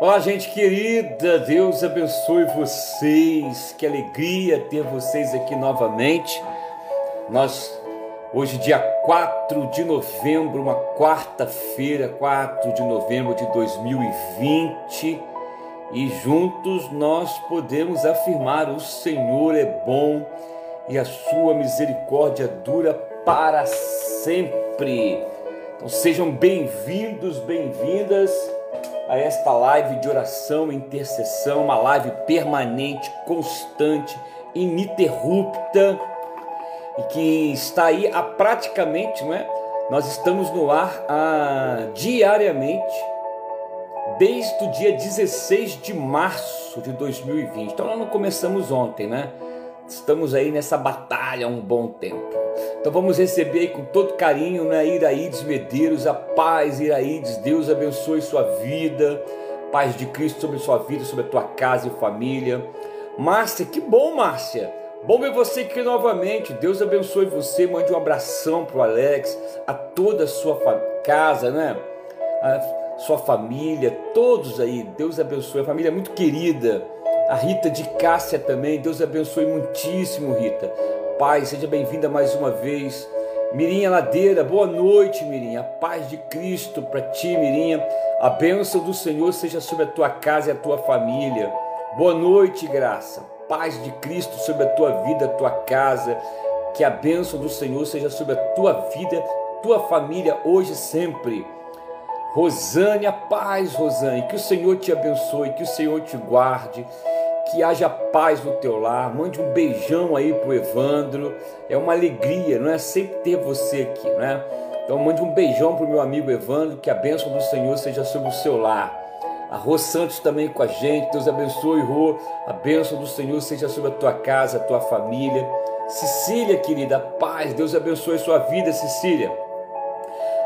Olá, gente querida, Deus abençoe vocês. Que alegria ter vocês aqui novamente. Nós, hoje, dia 4 de novembro, uma quarta-feira, 4 de novembro de 2020, e juntos nós podemos afirmar: o Senhor é bom e a sua misericórdia dura para sempre. Então, sejam bem-vindos, bem-vindas a esta live de oração e intercessão, uma live permanente, constante, ininterrupta e que está aí a praticamente, não é? Nós estamos no ar diariamente desde o dia 16 de março de 2020. Então nós não começamos ontem, né? Estamos aí nessa batalha há um bom tempo. Então vamos receber com todo carinho, né, Iraídes Medeiros, a paz, Iraídes, Deus abençoe sua vida, paz de Cristo sobre sua vida, sobre a tua casa e família. Márcia, que bom, Márcia. Bom ver você aqui novamente. Deus abençoe você. Mande um abração pro Alex, a toda a sua casa, né? A sua família, todos aí. Deus abençoe. A família é muito querida a Rita de Cássia também. Deus abençoe muitíssimo, Rita. Pai, seja bem-vinda mais uma vez. Mirinha Ladeira, boa noite, Mirinha. A paz de Cristo para ti, Mirinha. A bênção do Senhor seja sobre a tua casa e a tua família. Boa noite, graça. Paz de Cristo sobre a tua vida, a tua casa. Que a bênção do Senhor seja sobre a tua vida, tua família, hoje e sempre. Rosânia, paz, Rosânia. Que o Senhor te abençoe, que o Senhor te guarde que haja paz no teu lar. Mande um beijão aí pro Evandro. É uma alegria, não é sempre ter você aqui, né? Então mande um beijão pro meu amigo Evandro, que a bênção do Senhor seja sobre o seu lar. A Rô Santos também com a gente. Deus abençoe, Rô. A bênção do Senhor seja sobre a tua casa, a tua família. Cecília, querida, paz. Deus abençoe a sua vida, Cecília.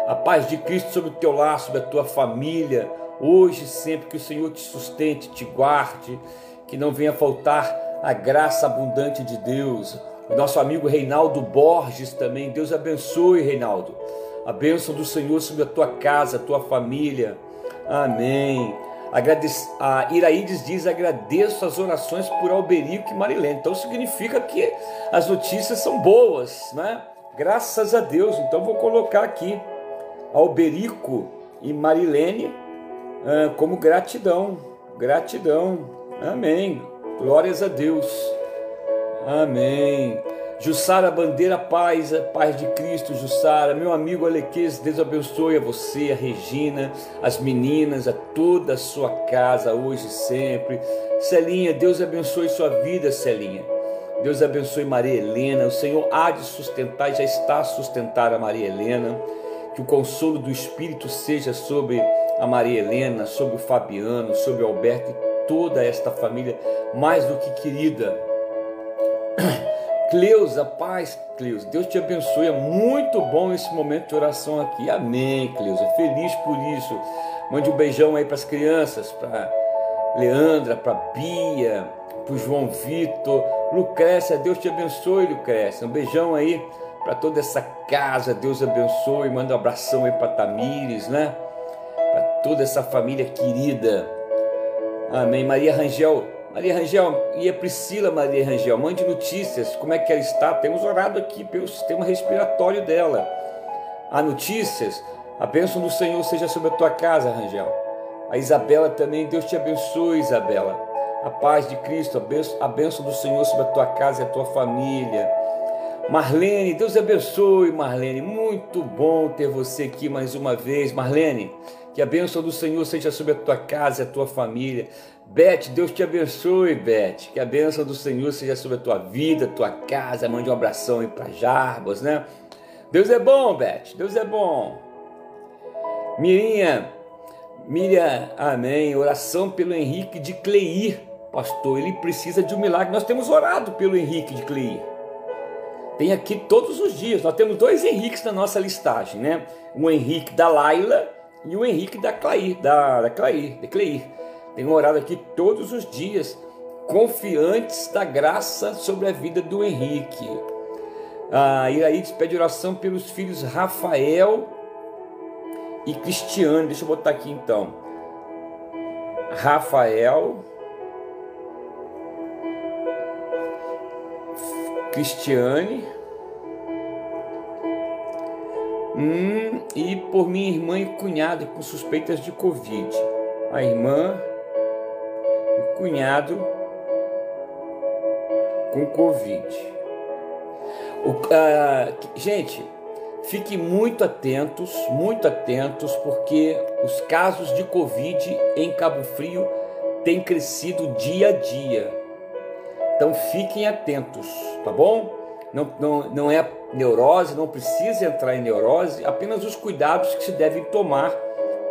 A paz de Cristo sobre o teu lar, sobre a tua família. Hoje, sempre que o Senhor te sustente, te guarde que não venha faltar a graça abundante de Deus. O nosso amigo Reinaldo Borges também, Deus abençoe, Reinaldo. A bênção do Senhor sobre a tua casa, a tua família. Amém. Agradece, a Iraídes diz: agradeço as orações por Alberico e Marilene. Então significa que as notícias são boas, né? Graças a Deus. Então vou colocar aqui Alberico e Marilene ah, como gratidão. Gratidão. Amém. Glórias a Deus. Amém. Jussara Bandeira Paz, a paz de Cristo, Jussara, meu amigo Aleques, Deus abençoe a você, a Regina, as meninas, a toda a sua casa, hoje e sempre. Celinha, Deus abençoe sua vida, Celinha. Deus abençoe Maria Helena, o Senhor há de sustentar, já está a sustentar a Maria Helena. Que o consolo do Espírito seja sobre a Maria Helena, sobre o Fabiano, sobre o Alberto e toda esta família mais do que querida. Cleusa, paz, Cleusa, Deus te abençoe. É muito bom esse momento de oração aqui. Amém, Cleusa. Feliz por isso. Mande um beijão aí para as crianças, para Leandra, para Bia, para João Vitor, Lucrécia. Deus te abençoe, Lucrécia. Um beijão aí para toda essa casa. Deus abençoe. Manda um abração aí para Tamires, né? Para toda essa família querida. Amém. Maria Rangel, Maria Rangel e a Priscila Maria Rangel, mande notícias, como é que ela está. Temos orado aqui pelo sistema respiratório dela. Há notícias, a bênção do Senhor seja sobre a tua casa, Rangel. A Isabela também, Deus te abençoe, Isabela. A paz de Cristo, a bênção, a bênção do Senhor sobre a tua casa e a tua família. Marlene, Deus abençoe, Marlene. Muito bom ter você aqui mais uma vez, Marlene. Que a bênção do Senhor seja sobre a tua casa a tua família. Beth, Deus te abençoe, Beth. Que a bênção do Senhor seja sobre a tua vida, a tua casa. Mande um abração aí para Jarbas, né? Deus é bom, Beth. Deus é bom. Mirinha, Miriam, amém. Oração pelo Henrique de Cleir, pastor. Ele precisa de um milagre. Nós temos orado pelo Henrique de Cleir. Tem aqui todos os dias. Nós temos dois Henriques na nossa listagem, né? Um Henrique da Laila e o Henrique da Clair, da, da Clair, de Cleir. Tenho orado aqui todos os dias, confiantes da graça sobre a vida do Henrique. Ah, Iraídes pede oração pelos filhos Rafael e Cristiano. Deixa eu botar aqui então. Rafael, Cristiane, hum, e por minha irmã e cunhado com suspeitas de Covid. A irmã e cunhado com Covid. O, uh, gente, fiquem muito atentos, muito atentos, porque os casos de Covid em Cabo Frio têm crescido dia a dia. Então fiquem atentos, tá bom? Não, não, não é neurose, não precisa entrar em neurose, apenas os cuidados que se devem tomar,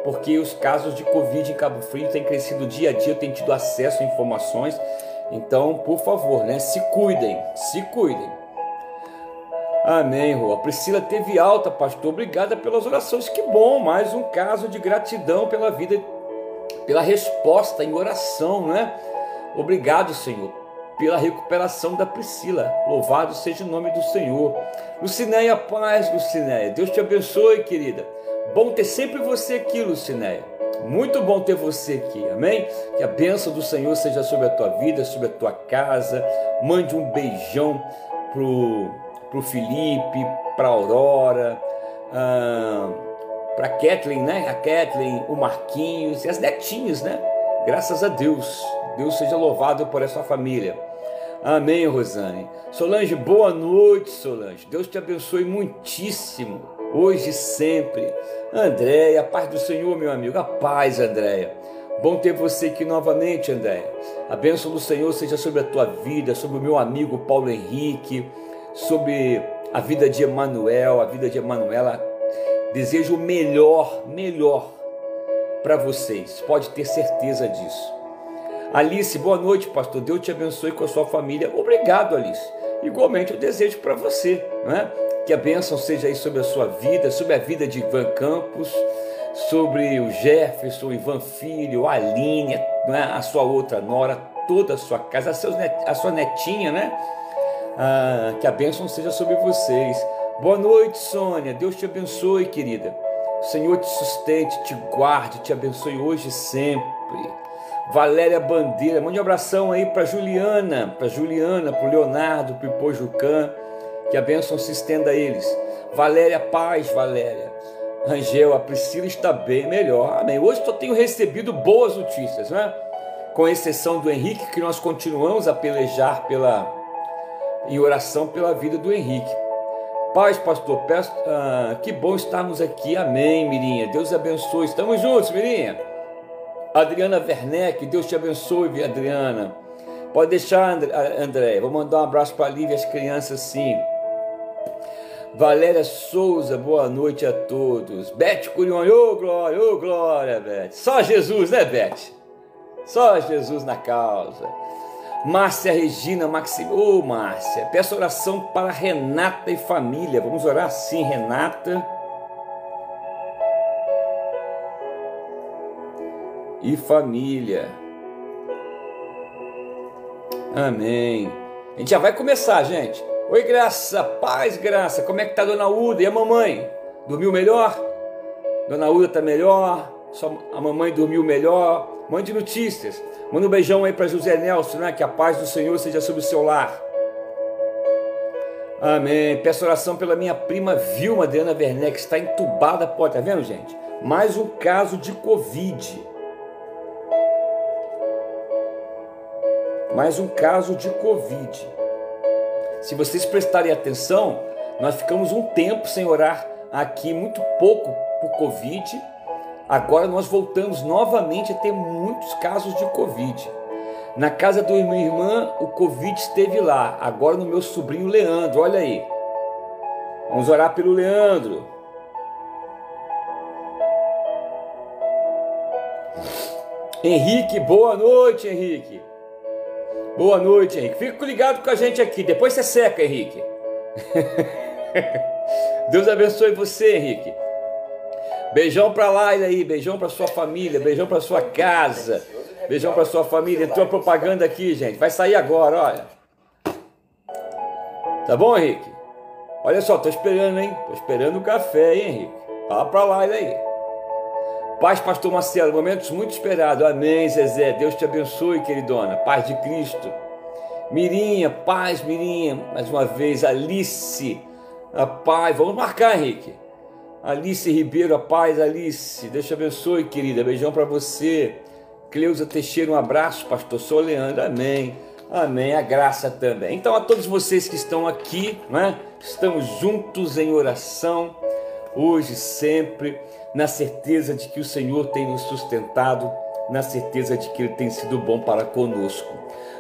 porque os casos de Covid em Cabo Frio têm crescido dia a dia, tenho tido acesso a informações. Então, por favor, né, se cuidem, se cuidem. Amém, Rô. A Priscila teve alta, pastor. Obrigada pelas orações. Que bom, mais um caso de gratidão pela vida, pela resposta em oração, né? Obrigado, Senhor pela recuperação da Priscila. Louvado seja o nome do Senhor. Lucinéia, paz, Lucinéia. Deus te abençoe, querida. Bom ter sempre você aqui, Lucinéia. Muito bom ter você aqui, amém? Que a bênção do Senhor seja sobre a tua vida, sobre a tua casa. Mande um beijão pro, pro Felipe, pra Aurora, ah, pra Kathleen, né? A Kathleen, o Marquinhos e as netinhas, né? Graças a Deus. Deus seja louvado por essa família. Amém, Rosane. Solange, boa noite, Solange. Deus te abençoe muitíssimo, hoje e sempre. Andréia, a paz do Senhor, meu amigo. A paz, Andréia. Bom ter você aqui novamente, Andréia. A bênção do Senhor seja sobre a tua vida, sobre o meu amigo Paulo Henrique, sobre a vida de Emanuel, a vida de Emanuela. Desejo o melhor, melhor para vocês. Pode ter certeza disso. Alice, boa noite, pastor. Deus te abençoe com a sua família. Obrigado, Alice. Igualmente eu desejo para você, né? Que a bênção seja aí sobre a sua vida, sobre a vida de Ivan Campos, sobre o Jefferson, Ivan Filho, a Aline, né? a sua outra nora, toda a sua casa, a, seus net, a sua netinha, né? Ah, que a bênção seja sobre vocês. Boa noite, Sônia. Deus te abençoe, querida. O Senhor te sustente, te guarde, te abençoe hoje e sempre. Valéria Bandeira, mande um abração aí para Juliana, para Juliana, para Leonardo, para o Pojucan, que a bênção se estenda a eles. Valéria Paz, Valéria. Angel, a Priscila está bem melhor. Amém. Hoje só tenho recebido boas notícias, né? Com exceção do Henrique, que nós continuamos a pelejar pela, em oração pela vida do Henrique. Paz, pastor, peço, ah, que bom estarmos aqui. Amém, Mirinha. Deus abençoe. Estamos juntos, Mirinha. Adriana Werneck, Deus te abençoe, Adriana. Pode deixar, André. Vou mandar um abraço para a Lívia e as crianças, sim. Valéria Souza, boa noite a todos. Bete Curione, ô glória, ô glória, Bete. Só Jesus, né, Bete? Só Jesus na causa. Márcia Regina Maxim, ô oh, Márcia, peço oração para Renata e família. Vamos orar sim, Renata e família. Amém. A gente já vai começar, gente. Oi, Graça, paz, Graça. Como é que tá Dona Uda e a mamãe? Dormiu melhor? Dona Uda tá melhor? A mamãe dormiu melhor? Mande notícias. Manda um beijão aí para José Nelson, né? Que a paz do Senhor seja sobre o seu lar. Amém. Peço oração pela minha prima Vilma Adriana Werneck, que está entubada. Pô, tá vendo, gente? Mais um caso de Covid. mais um caso de Covid. Se vocês prestarem atenção, nós ficamos um tempo sem orar aqui, muito pouco por Covid. Agora nós voltamos novamente a ter muitos casos de Covid. Na casa do irmão e irmã, o Covid esteve lá. Agora no meu sobrinho Leandro, olha aí. Vamos orar pelo Leandro. Henrique, boa noite, Henrique. Boa noite, Henrique. Fica ligado com a gente aqui. Depois você seca, Henrique. Deus abençoe você, Henrique. Beijão para lá aí, beijão para sua família, beijão para sua casa, beijão para sua família. Entrou propaganda aqui, gente. Vai sair agora, olha. Tá bom, Henrique? Olha só, tô esperando, hein? Tô esperando o café, hein, Henrique? Fala para lá aí. Paz, pastor Marcelo, momentos muito esperados. Amém, Zezé. Deus te abençoe, queridona. Paz de Cristo. Mirinha, paz, Mirinha. Mais uma vez, Alice, a paz. Vamos marcar, Henrique. Alice Ribeiro, a paz, Alice. Deus te abençoe, querida. Beijão para você. Cleusa Teixeira, um abraço. Pastor Sou Leandro, amém. Amém. A graça também. Então, a todos vocês que estão aqui, né? Estamos juntos em oração, hoje, sempre na certeza de que o Senhor tem nos sustentado, na certeza de que Ele tem sido bom para conosco.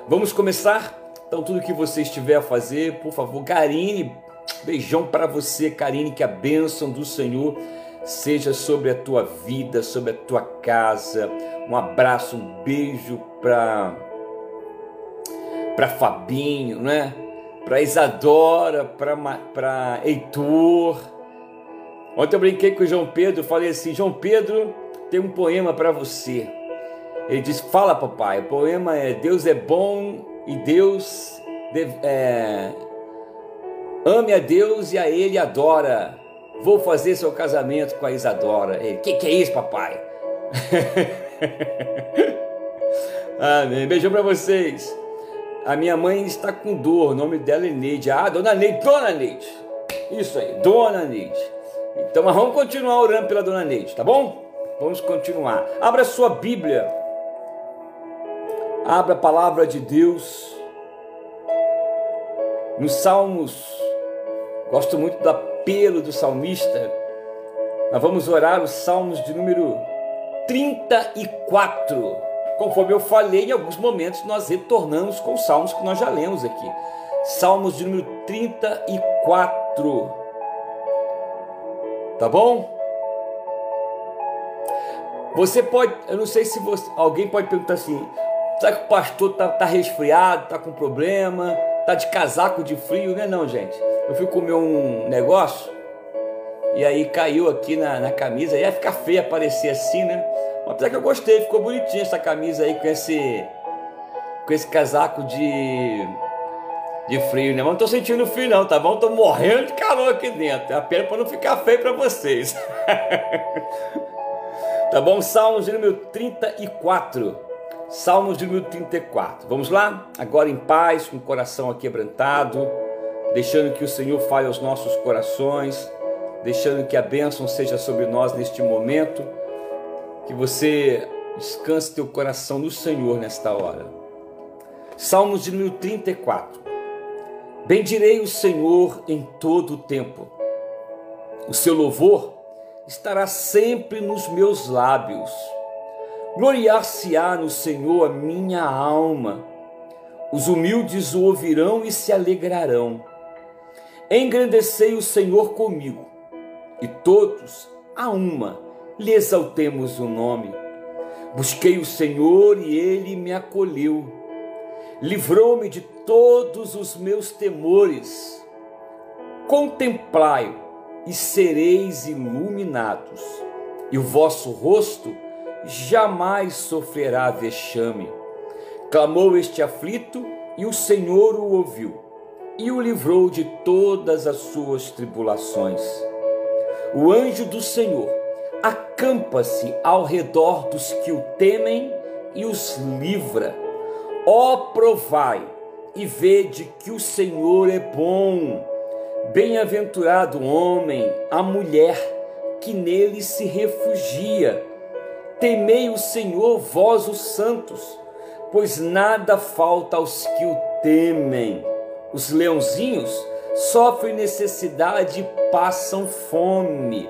Vamos começar? Então, tudo que você estiver a fazer, por favor, Karine, beijão para você, Karine, que a bênção do Senhor seja sobre a tua vida, sobre a tua casa. Um abraço, um beijo para para Fabinho, né? Para Isadora, para Heitor, Ontem eu brinquei com o João Pedro, falei assim: João Pedro tem um poema para você. Ele disse: Fala, papai. O poema é Deus é bom e Deus deve, é, ame a Deus e a Ele adora. Vou fazer seu casamento com a Isadora. Ele: Que que é isso, papai? Amém. Beijão para vocês. A minha mãe está com dor. O nome dela é Neide. Ah, Dona Neide, Dona Neide. Isso aí, Dona Neide. Então vamos continuar orando pela dona Neide, tá bom? Vamos continuar. Abra sua Bíblia. Abra a palavra de Deus. Nos Salmos, gosto muito do apelo do salmista. Nós vamos orar os Salmos de número 34. Conforme eu falei, em alguns momentos nós retornamos com os salmos que nós já lemos aqui. Salmos de número 34. Tá bom? Você pode, eu não sei se você, alguém pode perguntar assim: será que o pastor tá, tá resfriado, tá com problema, tá de casaco de frio? Não é não, gente. Eu fui comer um negócio e aí caiu aqui na, na camisa, ia ficar feio aparecer assim, né? Mas apesar que eu gostei, ficou bonitinha essa camisa aí com esse com esse casaco de de frio, né? Mas não tô sentindo frio não, tá bom? Tô morrendo de calor aqui dentro. É apenas para não ficar feio para vocês. tá bom? Salmos de número 34. Salmos de número 34. Vamos lá? Agora em paz, com o coração aquebrantado, deixando que o Senhor fale aos nossos corações, deixando que a bênção seja sobre nós neste momento, que você descanse teu coração no Senhor nesta hora. Salmos de número 34. Bendirei o Senhor em todo o tempo. O seu louvor estará sempre nos meus lábios. Gloriar-se-á no Senhor a minha alma. Os humildes o ouvirão e se alegrarão. Engrandecei o Senhor comigo, e todos, a uma, lhe exaltemos o nome. Busquei o Senhor e ele me acolheu livrou-me de todos os meus temores. Contemplai-o e sereis iluminados, e o vosso rosto jamais sofrerá vexame. Clamou este aflito, e o Senhor o ouviu, e o livrou de todas as suas tribulações. O anjo do Senhor acampa-se ao redor dos que o temem e os livra Ó provai e vede que o Senhor é bom. Bem-aventurado o homem, a mulher que nele se refugia. Temei o Senhor, vós os santos, pois nada falta aos que o temem. Os leãozinhos sofrem necessidade e passam fome.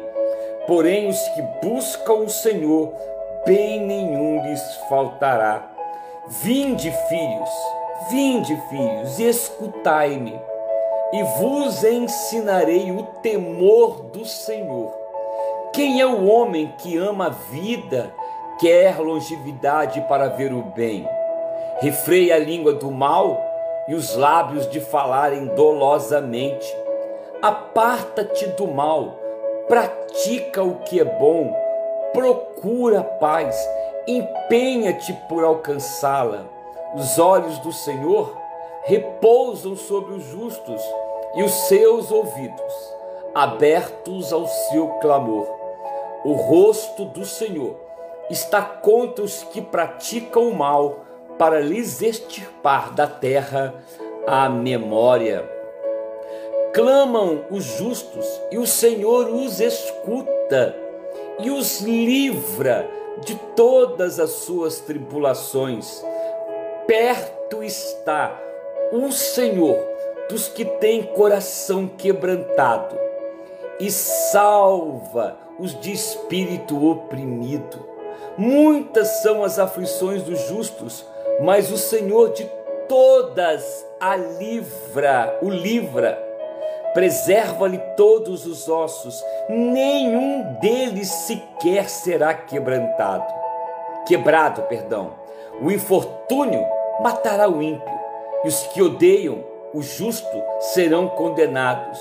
Porém, os que buscam o Senhor, bem nenhum lhes faltará. Vinde, filhos, vinde, filhos, e escutai-me, e vos ensinarei o temor do Senhor. Quem é o homem que ama a vida, quer longevidade para ver o bem? Refreia a língua do mal e os lábios de falarem dolosamente. Aparta-te do mal, pratica o que é bom, procura a paz empenha-te por alcançá-la. Os olhos do Senhor repousam sobre os justos e os seus ouvidos abertos ao seu clamor. O rosto do Senhor está contra os que praticam o mal, para lhes extirpar da terra a memória. Clamam os justos e o Senhor os escuta e os livra de todas as suas tribulações. Perto está o Senhor dos que têm coração quebrantado e salva os de espírito oprimido. Muitas são as aflições dos justos, mas o Senhor de todas a livra, o livra. Preserva-lhe todos os ossos, nenhum deles sequer será quebrantado. Quebrado, perdão. O infortúnio matará o ímpio, e os que odeiam o justo serão condenados.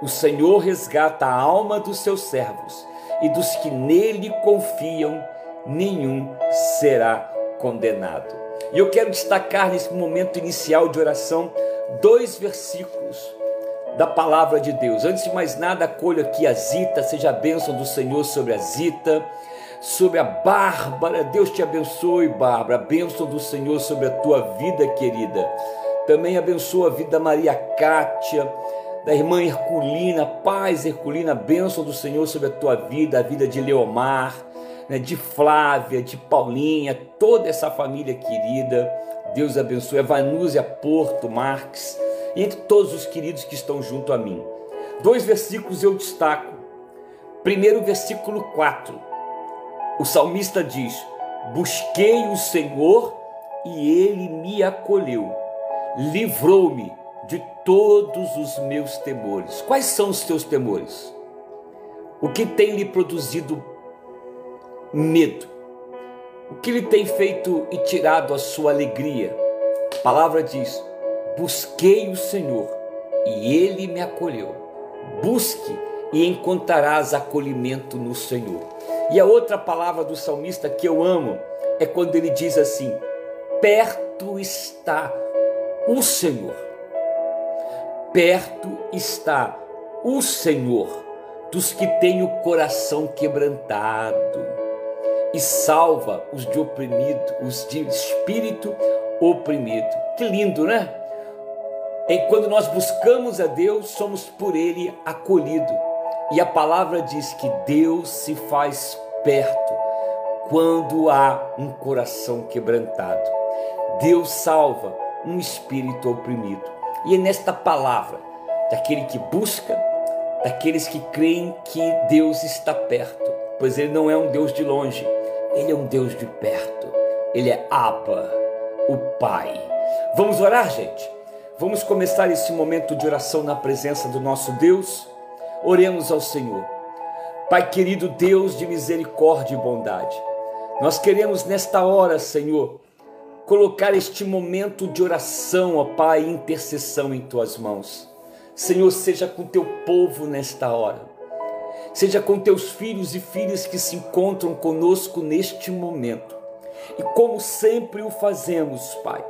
O Senhor resgata a alma dos seus servos, e dos que nele confiam, nenhum será condenado. E eu quero destacar nesse momento inicial de oração dois versículos da palavra de Deus. Antes de mais nada, acolho aqui a Zita, seja a bênção do Senhor sobre a Zita, sobre a Bárbara. Deus te abençoe, Bárbara. A bênção do Senhor sobre a tua vida, querida. Também abençoa a vida da Maria Cátia, da irmã Herculina, paz Herculina, bênção do Senhor sobre a tua vida, a vida de Leomar né, de Flávia, de Paulinha, toda essa família querida. Deus abençoe. A Vanúzia Porto Marques, e entre todos os queridos que estão junto a mim. Dois versículos eu destaco. Primeiro, versículo 4. O salmista diz: Busquei o Senhor e ele me acolheu, livrou-me de todos os meus temores. Quais são os teus temores? O que tem lhe produzido medo. O que lhe tem feito e tirado a sua alegria? A palavra diz: Busquei o Senhor e ele me acolheu. Busque e encontrarás acolhimento no Senhor. E a outra palavra do salmista que eu amo é quando ele diz assim: Perto está o Senhor. Perto está o Senhor dos que têm o coração quebrantado e salva os de oprimido, os de espírito oprimido. Que lindo, né? E quando nós buscamos a Deus, somos por Ele acolhido. E a palavra diz que Deus se faz perto quando há um coração quebrantado. Deus salva um espírito oprimido. E é nesta palavra, daquele que busca, daqueles que creem que Deus está perto, pois Ele não é um Deus de longe, ele é um Deus de perto. Ele é Abba, o Pai. Vamos orar, gente? Vamos começar esse momento de oração na presença do nosso Deus? Oremos ao Senhor. Pai querido Deus de misericórdia e bondade, nós queremos nesta hora, Senhor, colocar este momento de oração, ó Pai, intercessão em tuas mãos. Senhor, seja com teu povo nesta hora seja com teus filhos e filhas que se encontram conosco neste momento. E como sempre o fazemos, Pai,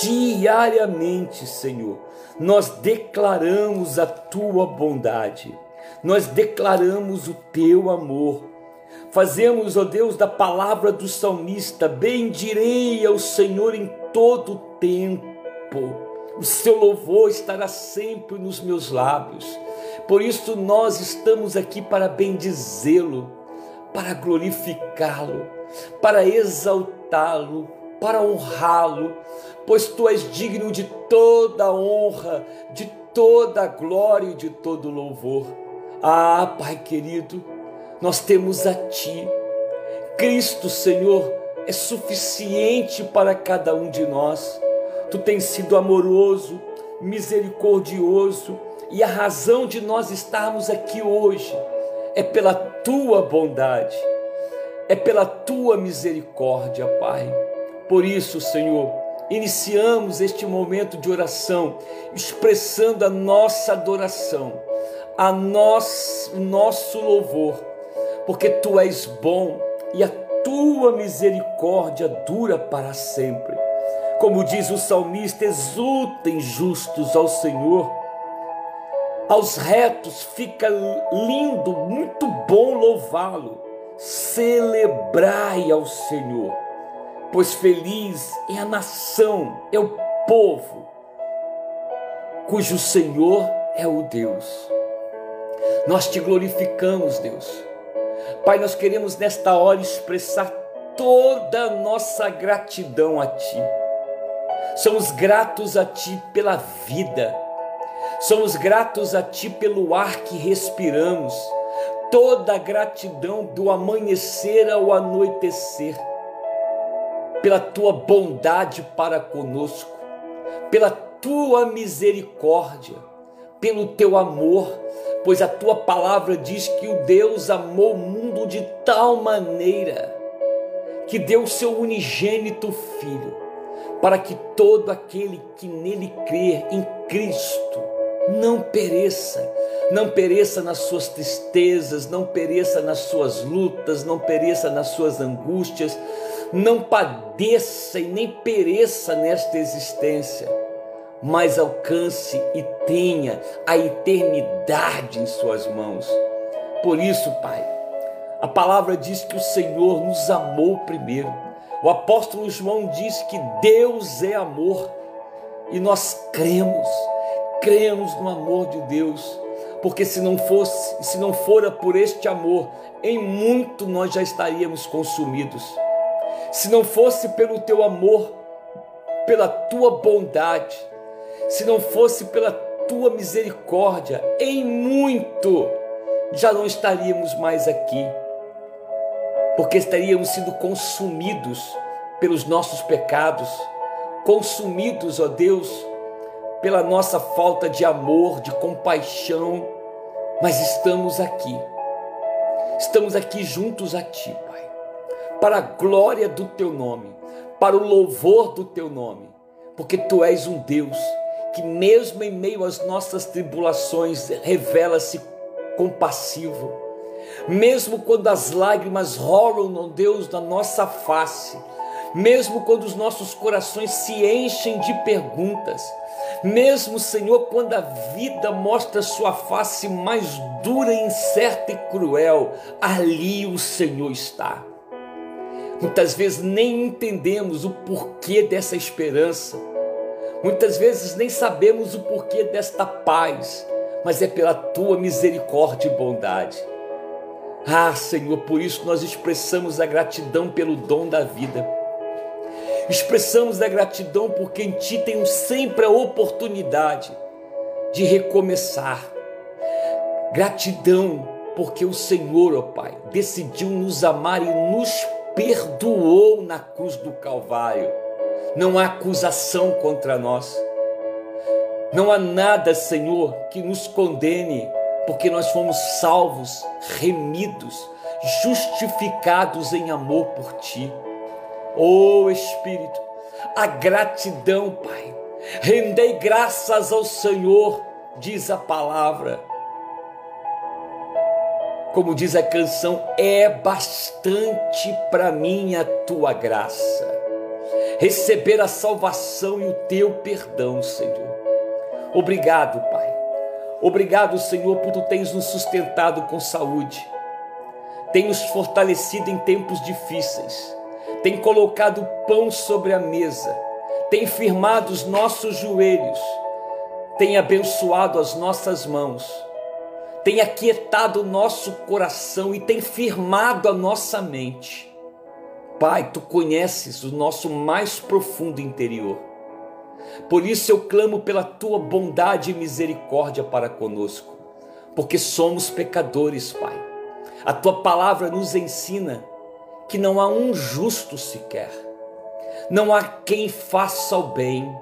diariamente, Senhor, nós declaramos a tua bondade, nós declaramos o teu amor. Fazemos, ó Deus, da palavra do salmista: bendirei ao Senhor em todo tempo. O seu louvor estará sempre nos meus lábios. Por isso nós estamos aqui para bendizê-lo, para glorificá-lo, para exaltá-lo, para honrá-lo, pois tu és digno de toda honra, de toda glória e de todo louvor. Ah, Pai querido, nós temos a ti. Cristo, Senhor, é suficiente para cada um de nós. Tu tens sido amoroso, misericordioso, e a razão de nós estarmos aqui hoje é pela tua bondade, é pela tua misericórdia, Pai. Por isso, Senhor, iniciamos este momento de oração, expressando a nossa adoração, a nós, o nosso louvor, porque tu és bom e a tua misericórdia dura para sempre. Como diz o salmista, exultem justos ao Senhor aos retos fica lindo, muito bom louvá-lo. celebrai ao Senhor, pois feliz é a nação, é o povo, cujo Senhor é o Deus. Nós te glorificamos, Deus. Pai, nós queremos nesta hora expressar toda a nossa gratidão a Ti. Somos gratos a Ti pela vida, somos gratos a Ti pelo ar que respiramos, toda a gratidão do amanhecer ao anoitecer, pela Tua bondade para conosco, pela Tua misericórdia, pelo Teu amor, pois a Tua palavra diz que o Deus amou o mundo de tal maneira que deu o seu unigênito Filho, para que todo aquele que nele crer em Cristo não pereça, não pereça nas suas tristezas, não pereça nas suas lutas, não pereça nas suas angústias, não padeça e nem pereça nesta existência, mas alcance e tenha a eternidade em suas mãos. Por isso, Pai, a palavra diz que o Senhor nos amou primeiro. O apóstolo João diz que Deus é amor e nós cremos, cremos no amor de Deus, porque se não fosse, se não fora por este amor, em muito nós já estaríamos consumidos. Se não fosse pelo teu amor, pela tua bondade, se não fosse pela tua misericórdia, em muito já não estaríamos mais aqui porque estaríamos sendo consumidos pelos nossos pecados, consumidos, ó Deus, pela nossa falta de amor, de compaixão, mas estamos aqui, estamos aqui juntos a Ti, Pai, para a glória do Teu nome, para o louvor do Teu nome, porque Tu és um Deus que, mesmo em meio às nossas tribulações, revela-se compassivo. Mesmo quando as lágrimas rolam, Deus, na nossa face, mesmo quando os nossos corações se enchem de perguntas, mesmo, Senhor, quando a vida mostra sua face mais dura, incerta e cruel, ali o Senhor está. Muitas vezes nem entendemos o porquê dessa esperança, muitas vezes nem sabemos o porquê desta paz, mas é pela tua misericórdia e bondade. Ah, Senhor, por isso nós expressamos a gratidão pelo dom da vida. Expressamos a gratidão porque em Ti temos sempre a oportunidade de recomeçar. Gratidão porque o Senhor, ó Pai, decidiu nos amar e nos perdoou na cruz do Calvário. Não há acusação contra nós. Não há nada, Senhor, que nos condene porque nós fomos salvos, remidos, justificados em amor por Ti. Oh Espírito, a gratidão, Pai. Rendei graças ao Senhor, diz a palavra. Como diz a canção, é bastante para mim a tua graça. Receber a salvação e o teu perdão, Senhor. Obrigado, Pai Obrigado, Senhor, por tu tens nos sustentado com saúde, tem nos fortalecido em tempos difíceis, tem colocado pão sobre a mesa, tem firmado os nossos joelhos, tem abençoado as nossas mãos, tem aquietado o nosso coração e tem firmado a nossa mente. Pai, tu conheces o nosso mais profundo interior. Por isso eu clamo pela tua bondade e misericórdia para conosco, porque somos pecadores, Pai. A tua palavra nos ensina que não há um justo sequer, não há quem faça o bem.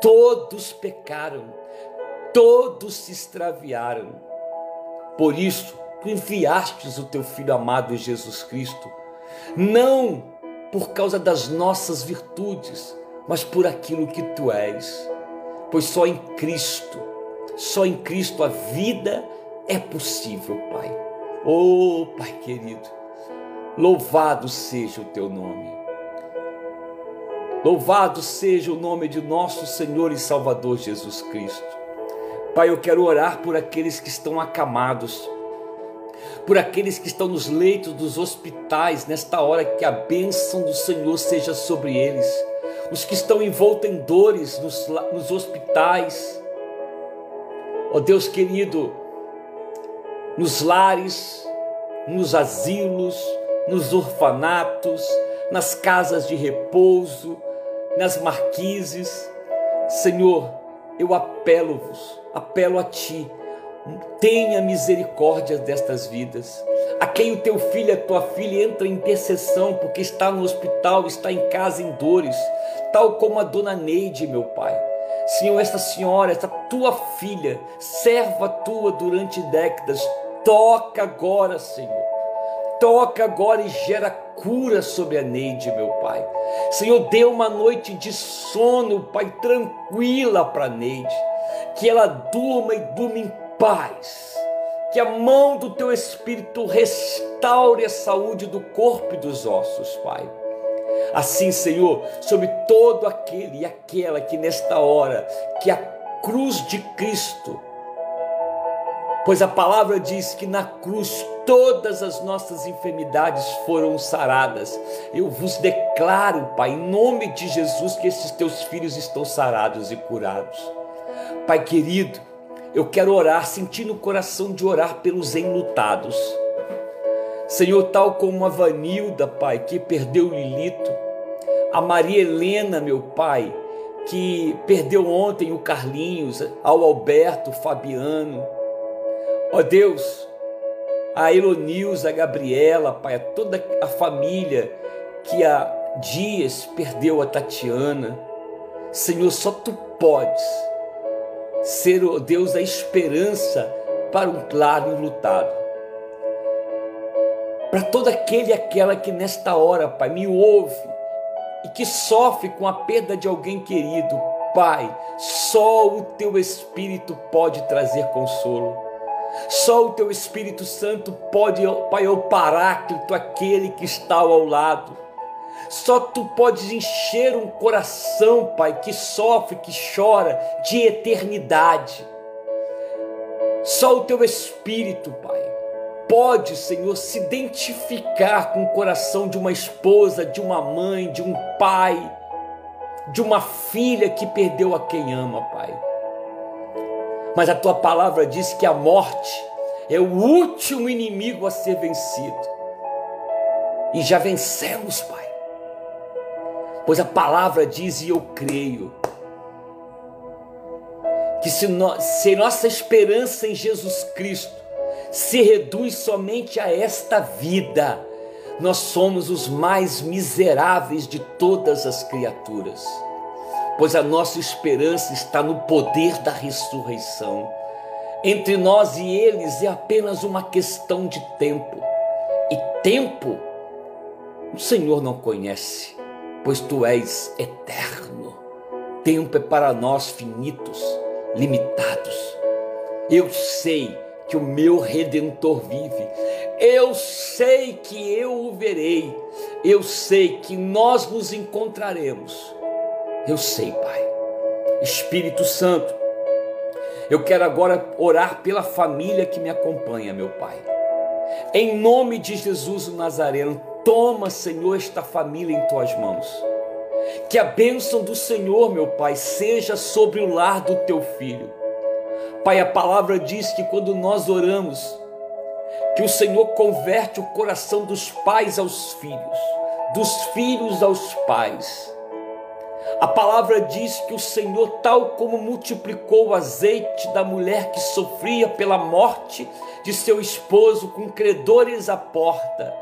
Todos pecaram, todos se extraviaram. Por isso, tu enviastes o teu filho amado Jesus Cristo, não por causa das nossas virtudes, mas por aquilo que tu és. Pois só em Cristo, só em Cristo a vida é possível, Pai. Oh, Pai querido, louvado seja o teu nome. Louvado seja o nome de nosso Senhor e Salvador Jesus Cristo. Pai, eu quero orar por aqueles que estão acamados, por aqueles que estão nos leitos dos hospitais, nesta hora que a bênção do Senhor seja sobre eles, os que estão envoltos em dores nos, nos hospitais, ó oh Deus querido, nos lares, nos asilos, nos orfanatos, nas casas de repouso, nas marquises. Senhor, eu apelo-vos, apelo a Ti, tenha misericórdia destas vidas. A quem o teu filho, a tua filha entra em intercessão porque está no hospital, está em casa em dores, tal como a dona Neide, meu Pai. Senhor, esta senhora, esta tua filha, serva tua durante décadas, toca agora, Senhor. Toca agora e gera cura sobre a Neide, meu Pai. Senhor, dê uma noite de sono, Pai, tranquila para Neide. Que ela durma e durma em paz. Que a mão do teu Espírito restaure a saúde do corpo e dos ossos, Pai. Assim, Senhor, sobre todo aquele e aquela que nesta hora, que a cruz de Cristo, pois a palavra diz que na cruz todas as nossas enfermidades foram saradas. Eu vos declaro, Pai, em nome de Jesus, que esses teus filhos estão sarados e curados. Pai querido, eu quero orar, sentir no coração de orar pelos enlutados. Senhor, tal como a Vanilda, Pai, que perdeu Lilito, a Maria Helena, meu Pai, que perdeu ontem o Carlinhos, ao Alberto, Fabiano. Ó Deus, a Elonilza, a Gabriela, Pai, a toda a família que há dias perdeu a Tatiana. Senhor, só Tu podes ser o Deus da esperança para um claro enlutado. Para todo aquele e aquela que nesta hora, Pai, me ouve e que sofre com a perda de alguém querido, Pai, só o Teu Espírito pode trazer consolo. Só o Teu Espírito Santo pode, Pai, o paráclito, aquele que está ao lado. Só tu podes encher um coração, Pai, que sofre, que chora de eternidade. Só o teu espírito, Pai, pode, Senhor, se identificar com o coração de uma esposa, de uma mãe, de um pai, de uma filha que perdeu a quem ama, Pai. Mas a tua palavra diz que a morte é o último inimigo a ser vencido. E já vencemos, Pai pois a palavra diz, e eu creio, que se, no, se nossa esperança em Jesus Cristo se reduz somente a esta vida, nós somos os mais miseráveis de todas as criaturas, pois a nossa esperança está no poder da ressurreição. Entre nós e eles é apenas uma questão de tempo, e tempo o Senhor não conhece pois tu és eterno. Tempo é para nós finitos, limitados. Eu sei que o meu redentor vive. Eu sei que eu o verei. Eu sei que nós nos encontraremos. Eu sei, Pai. Espírito Santo, eu quero agora orar pela família que me acompanha, meu Pai. Em nome de Jesus o Nazareno, Toma, Senhor, esta família em tuas mãos. Que a bênção do Senhor, meu Pai, seja sobre o lar do teu filho. Pai, a palavra diz que quando nós oramos, que o Senhor converte o coração dos pais aos filhos, dos filhos aos pais. A palavra diz que o Senhor, tal como multiplicou o azeite da mulher que sofria pela morte de seu esposo com credores à porta,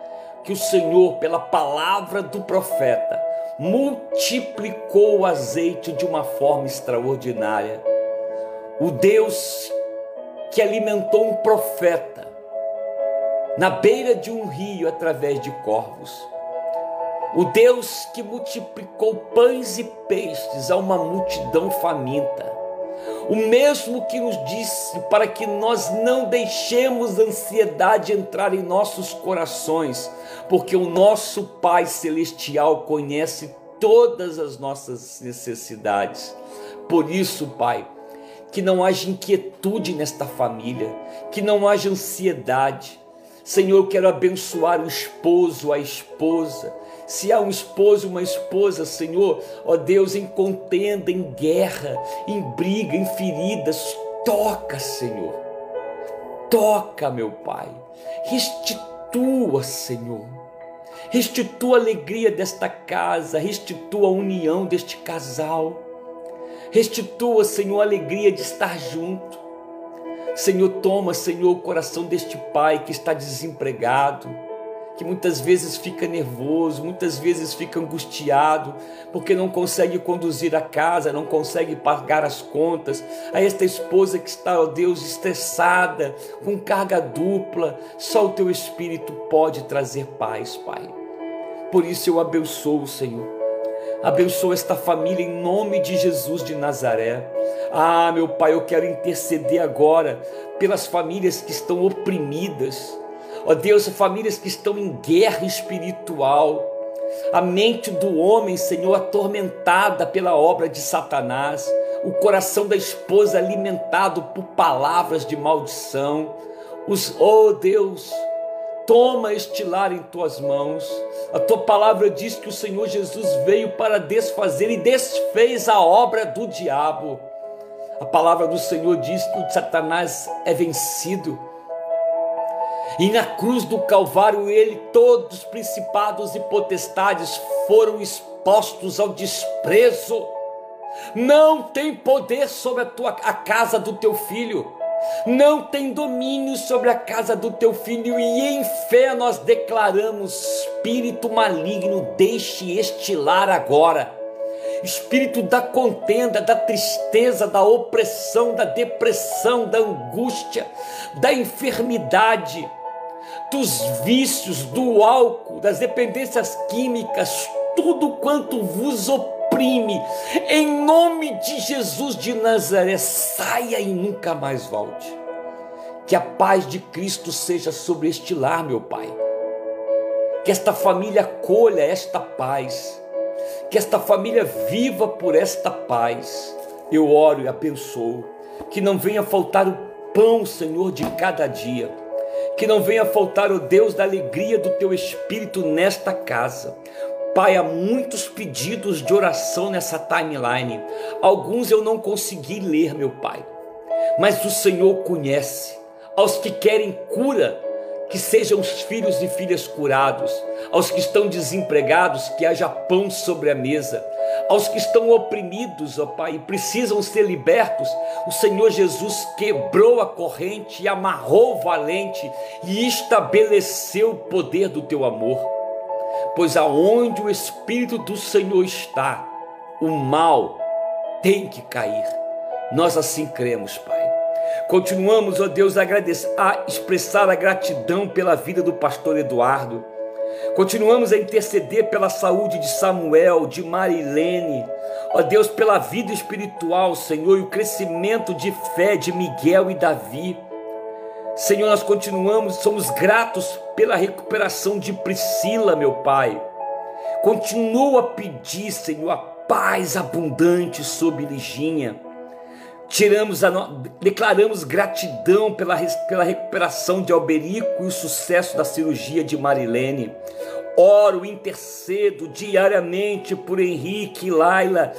que o Senhor, pela palavra do profeta, multiplicou o azeite de uma forma extraordinária. O Deus que alimentou um profeta na beira de um rio através de corvos. O Deus que multiplicou pães e peixes a uma multidão faminta o mesmo que nos disse para que nós não deixemos a ansiedade entrar em nossos corações, porque o nosso Pai Celestial conhece todas as nossas necessidades. Por isso, Pai, que não haja inquietude nesta família, que não haja ansiedade. Senhor, eu quero abençoar o esposo, a esposa. Se há um esposo, uma esposa, Senhor, ó Deus, em contenda, em guerra, em briga, em feridas, toca, Senhor. Toca, meu Pai. Restitua, Senhor. Restitua a alegria desta casa, restitua a união deste casal. Restitua, Senhor, a alegria de estar junto. Senhor, toma, Senhor, o coração deste pai que está desempregado, que muitas vezes fica nervoso, muitas vezes fica angustiado, porque não consegue conduzir a casa, não consegue pagar as contas. A esta esposa que está, ó Deus, estressada, com carga dupla, só o teu espírito pode trazer paz, Pai. Por isso eu abençoo, Senhor Abençoa esta família em nome de Jesus de Nazaré. Ah, meu Pai, eu quero interceder agora pelas famílias que estão oprimidas. Ó Deus, famílias que estão em guerra espiritual. A mente do homem, Senhor, atormentada pela obra de Satanás. O coração da esposa alimentado por palavras de maldição. Os, oh Deus, Toma este lar em tuas mãos. A tua palavra diz que o Senhor Jesus veio para desfazer e desfez a obra do diabo. A palavra do Senhor diz que o Satanás é vencido. E na cruz do Calvário, ele, todos os principados e potestades foram expostos ao desprezo. Não tem poder sobre a tua a casa do teu filho não tem domínio sobre a casa do teu filho, e em fé nós declaramos: espírito maligno, deixe este lar agora. Espírito da contenda, da tristeza, da opressão, da depressão, da angústia, da enfermidade, dos vícios, do álcool, das dependências químicas, tudo quanto vos oprime em nome de Jesus de Nazaré, saia e nunca mais volte. Que a paz de Cristo seja sobre este lar, meu Pai. Que esta família colha esta paz. Que esta família viva por esta paz. Eu oro e abençoo. Que não venha faltar o pão, Senhor, de cada dia. Que não venha faltar o Deus da alegria do teu espírito nesta casa. Pai, há muitos pedidos de oração nessa timeline. Alguns eu não consegui ler, meu Pai. Mas o Senhor conhece. Aos que querem cura, que sejam os filhos e filhas curados. Aos que estão desempregados, que haja pão sobre a mesa. Aos que estão oprimidos, ó Pai, e precisam ser libertos, o Senhor Jesus quebrou a corrente e amarrou o valente e estabeleceu o poder do teu amor pois aonde o Espírito do Senhor está, o mal tem que cair. Nós assim cremos, Pai. Continuamos, ó Deus, a, agradecer, a expressar a gratidão pela vida do pastor Eduardo. Continuamos a interceder pela saúde de Samuel, de Marilene, ó Deus, pela vida espiritual, Senhor, e o crescimento de fé de Miguel e Davi. Senhor, nós continuamos, somos gratos pela recuperação de Priscila, meu Pai. Continua a pedir, Senhor, a paz abundante sobre Liginha. Tiramos a no... declaramos gratidão pela, pela recuperação de Alberico e o sucesso da cirurgia de Marilene. Oro, intercedo diariamente por Henrique e Laila,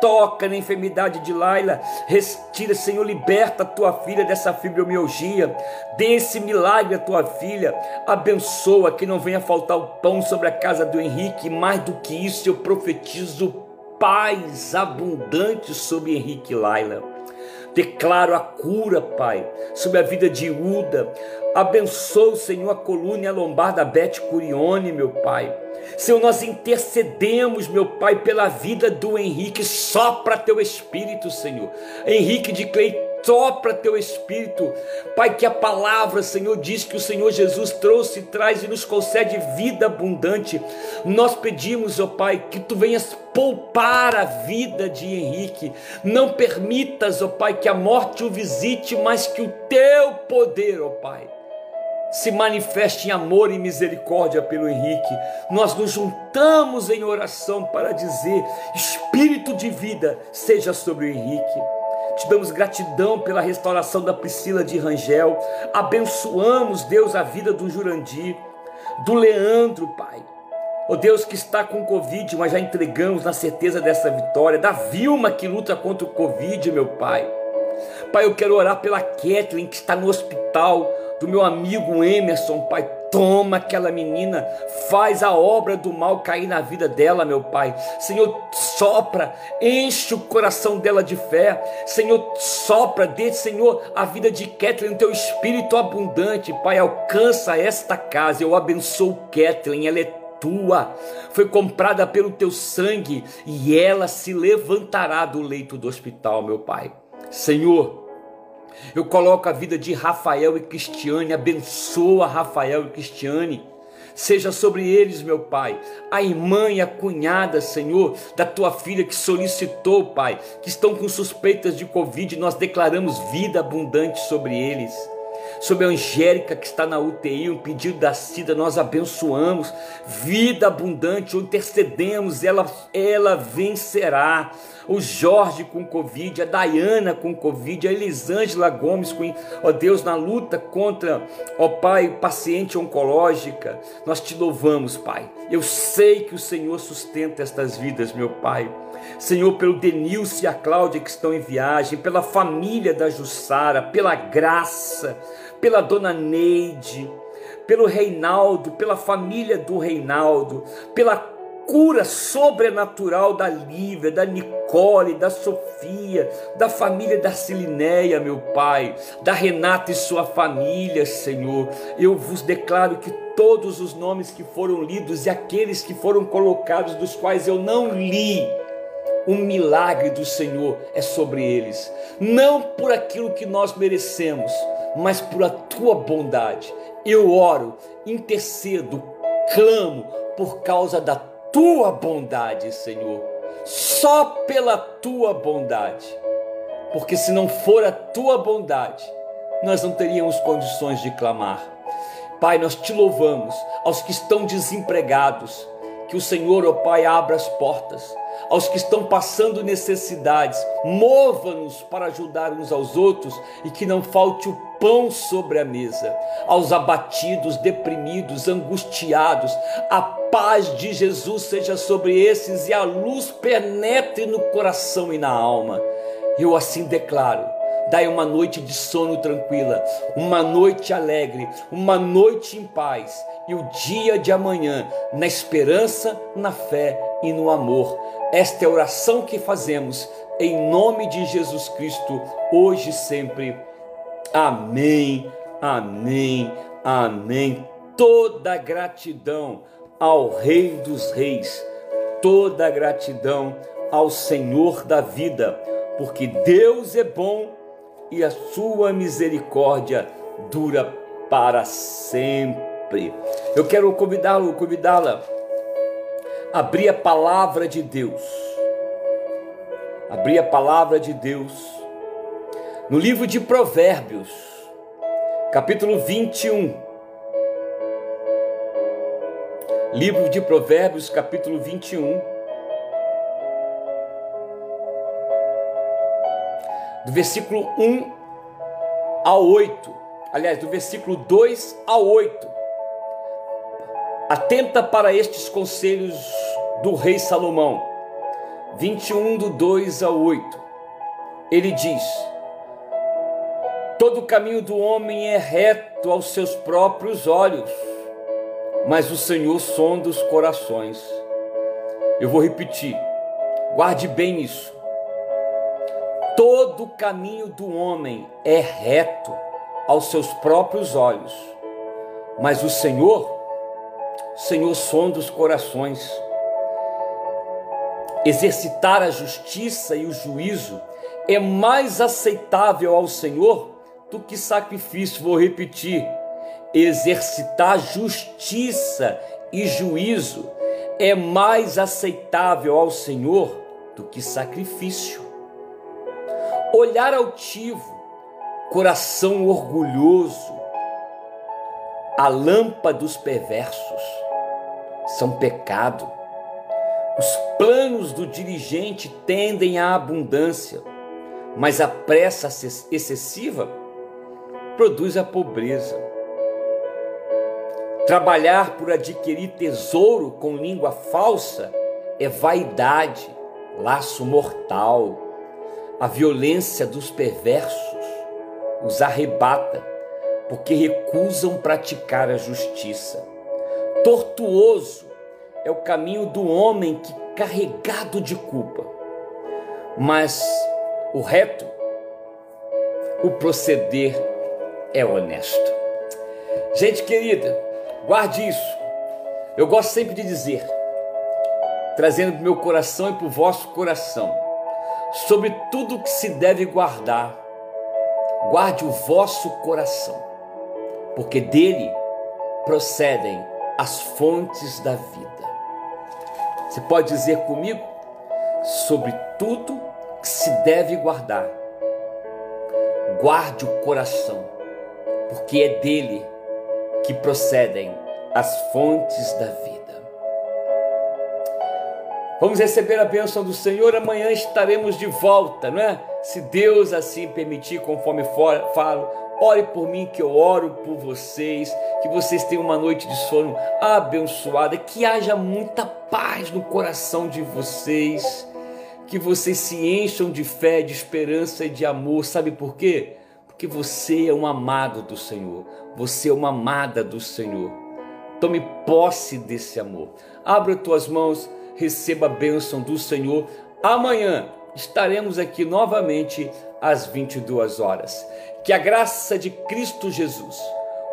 toca na enfermidade de Laila, retira, Senhor, liberta a tua filha dessa fibromialgia, dê esse milagre à tua filha, abençoa que não venha faltar o pão sobre a casa do Henrique, mais do que isso eu profetizo paz abundante sobre Henrique e Laila. Declaro a cura, Pai, sobre a vida de Uda. Abençoa, Senhor, a coluna e a lombar da Beth Curione, meu Pai. Senhor, nós intercedemos, meu Pai, pela vida do Henrique, só para teu Espírito, Senhor. Henrique de Cleiton sopra teu espírito, Pai, que a palavra, Senhor, diz que o Senhor Jesus trouxe, traz e nos concede vida abundante. Nós pedimos, ó Pai, que tu venhas poupar a vida de Henrique. Não permitas, ó Pai, que a morte o visite, mas que o teu poder, ó Pai, se manifeste em amor e misericórdia pelo Henrique. Nós nos juntamos em oração para dizer: Espírito de vida seja sobre o Henrique. Te damos gratidão pela restauração da Priscila de Rangel. Abençoamos, Deus, a vida do Jurandir, do Leandro, Pai. Ó oh Deus que está com Covid, mas já entregamos na certeza dessa vitória. Da Vilma que luta contra o Covid, meu Pai. Pai, eu quero orar pela Kathleen que está no hospital, do meu amigo Emerson, Pai. Toma aquela menina, faz a obra do mal cair na vida dela, meu Pai. Senhor, sopra, enche o coração dela de fé. Senhor, sopra, dê, Senhor, a vida de Kathleen, teu espírito abundante, Pai. Alcança esta casa. Eu abençoo Kathleen, ela é tua, foi comprada pelo teu sangue e ela se levantará do leito do hospital, meu Pai. Senhor, eu coloco a vida de Rafael e Cristiane, abençoa Rafael e Cristiane. Seja sobre eles, meu Pai, a irmã e a cunhada, Senhor, da tua filha que solicitou, Pai, que estão com suspeitas de Covid, nós declaramos vida abundante sobre eles sobre a Angélica que está na UTI, um pedido da Cida, nós abençoamos, vida abundante, intercedemos, ela, ela vencerá. O Jorge com Covid, a Dayana com Covid, a Elisângela Gomes com, ó Deus, na luta contra, ó Pai, paciente oncológica. Nós te louvamos, Pai. Eu sei que o Senhor sustenta estas vidas, meu Pai. Senhor, pelo Denilson e a Cláudia que estão em viagem, pela família da Jussara, pela graça, pela dona Neide, pelo Reinaldo, pela família do Reinaldo, pela cura sobrenatural da Lívia, da Nicole, da Sofia, da família da Silineia, meu Pai, da Renata e sua família, Senhor. Eu vos declaro que todos os nomes que foram lidos e aqueles que foram colocados, dos quais eu não li, o milagre do Senhor é sobre eles, não por aquilo que nós merecemos, mas por a tua bondade. Eu oro, intercedo, clamo por causa da tua bondade, Senhor. Só pela tua bondade. Porque se não for a tua bondade, nós não teríamos condições de clamar. Pai, nós te louvamos aos que estão desempregados, que o Senhor, ó oh Pai, abra as portas aos que estão passando necessidades, mova-nos para ajudar uns aos outros e que não falte o pão sobre a mesa. Aos abatidos, deprimidos, angustiados, a paz de Jesus seja sobre esses e a luz penetre no coração e na alma. Eu assim declaro Dai uma noite de sono tranquila, uma noite alegre, uma noite em paz e o dia de amanhã na esperança, na fé e no amor. Esta é a oração que fazemos em nome de Jesus Cristo, hoje e sempre. Amém, amém, amém. Toda gratidão ao Rei dos Reis, toda gratidão ao Senhor da vida, porque Deus é bom e a sua misericórdia dura para sempre. Eu quero convidá-lo, convidá-la a abrir a palavra de Deus. Abrir a palavra de Deus no livro de Provérbios, capítulo 21. Livro de Provérbios, capítulo 21 do versículo 1 ao 8. Aliás, do versículo 2 ao 8. Atenta para estes conselhos do rei Salomão. 21 do 2 ao 8. Ele diz: Todo o caminho do homem é reto aos seus próprios olhos, mas o Senhor sonda os corações. Eu vou repetir. Guarde bem isso. Todo o caminho do homem é reto aos seus próprios olhos, mas o Senhor, Senhor sonda os corações. Exercitar a justiça e o juízo é mais aceitável ao Senhor do que sacrifício. Vou repetir: exercitar justiça e juízo é mais aceitável ao Senhor do que sacrifício olhar altivo, coração orgulhoso, a lâmpada dos perversos são pecado. Os planos do dirigente tendem à abundância, mas a pressa excessiva produz a pobreza. Trabalhar por adquirir tesouro com língua falsa é vaidade, laço mortal. A violência dos perversos os arrebata, porque recusam praticar a justiça. Tortuoso é o caminho do homem que carregado de culpa, mas o reto, o proceder é honesto. Gente querida, guarde isso. Eu gosto sempre de dizer, trazendo para o meu coração e para o vosso coração, sobre tudo que se deve guardar, guarde o vosso coração, porque dele procedem as fontes da vida. Você pode dizer comigo sobre tudo que se deve guardar. Guarde o coração, porque é dele que procedem as fontes da vida. Vamos receber a bênção do Senhor. Amanhã estaremos de volta, não é? Se Deus assim permitir, conforme falo, ore por mim que eu oro por vocês, que vocês tenham uma noite de sono abençoada, que haja muita paz no coração de vocês, que vocês se encham de fé, de esperança e de amor. Sabe por quê? Porque você é um amado do Senhor, você é uma amada do Senhor. Tome posse desse amor. Abra tuas mãos receba a bênção do Senhor. Amanhã estaremos aqui novamente às 22 horas. Que a graça de Cristo Jesus,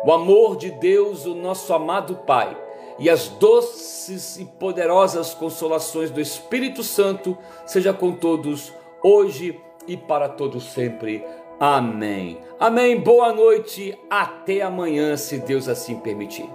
o amor de Deus, o nosso amado Pai, e as doces e poderosas consolações do Espírito Santo seja com todos hoje e para todos sempre. Amém. Amém. Boa noite. Até amanhã, se Deus assim permitir.